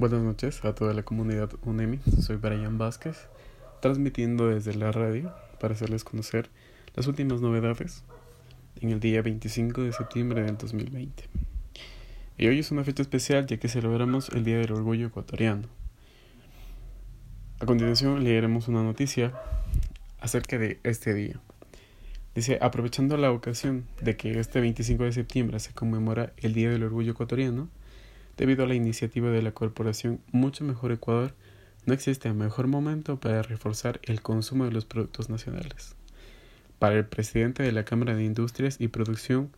Buenas noches a toda la comunidad UNEMI. Soy Brian Vázquez, transmitiendo desde la radio para hacerles conocer las últimas novedades en el día 25 de septiembre del 2020. Y hoy es una fecha especial ya que celebramos el Día del Orgullo Ecuatoriano. A continuación leeremos una noticia acerca de este día. Dice, aprovechando la ocasión de que este 25 de septiembre se conmemora el Día del Orgullo Ecuatoriano, Debido a la iniciativa de la corporación Mucho Mejor Ecuador, no existe mejor momento para reforzar el consumo de los productos nacionales. Para el presidente de la Cámara de Industrias y Producción,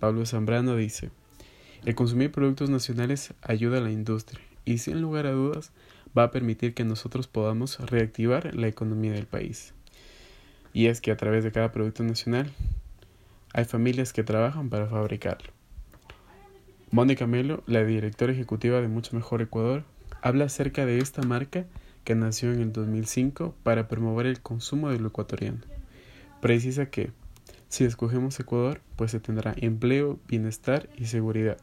Pablo Zambrano dice, el consumir productos nacionales ayuda a la industria y sin lugar a dudas va a permitir que nosotros podamos reactivar la economía del país. Y es que a través de cada producto nacional hay familias que trabajan para fabricarlo. Mónica Melo, la directora ejecutiva de Mucho Mejor Ecuador, habla acerca de esta marca que nació en el 2005 para promover el consumo de lo ecuatoriano. Precisa que, si escogemos Ecuador, pues se tendrá empleo, bienestar y seguridad.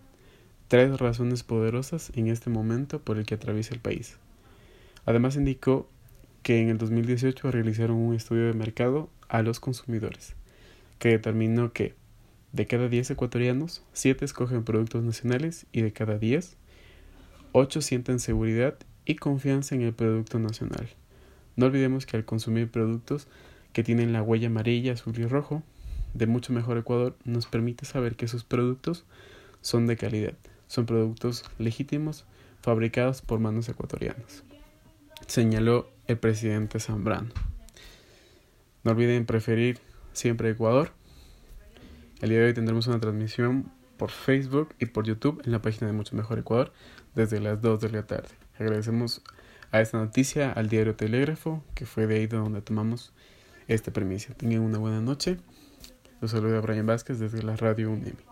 Tres razones poderosas en este momento por el que atraviesa el país. Además indicó que en el 2018 realizaron un estudio de mercado a los consumidores, que determinó que de cada 10 ecuatorianos, 7 escogen productos nacionales y de cada 10, 8 sienten seguridad y confianza en el producto nacional. No olvidemos que al consumir productos que tienen la huella amarilla, azul y rojo de mucho mejor Ecuador, nos permite saber que sus productos son de calidad, son productos legítimos fabricados por manos ecuatorianas, señaló el presidente Zambrano. No olviden preferir siempre Ecuador el día de hoy tendremos una transmisión por Facebook y por YouTube en la página de Mucho Mejor Ecuador desde las 2 de la tarde. Agradecemos a esta noticia al diario Telégrafo, que fue de ahí donde tomamos esta premisa. Tengan una buena noche. Los saluda Brian Vázquez desde la radio UNEMI.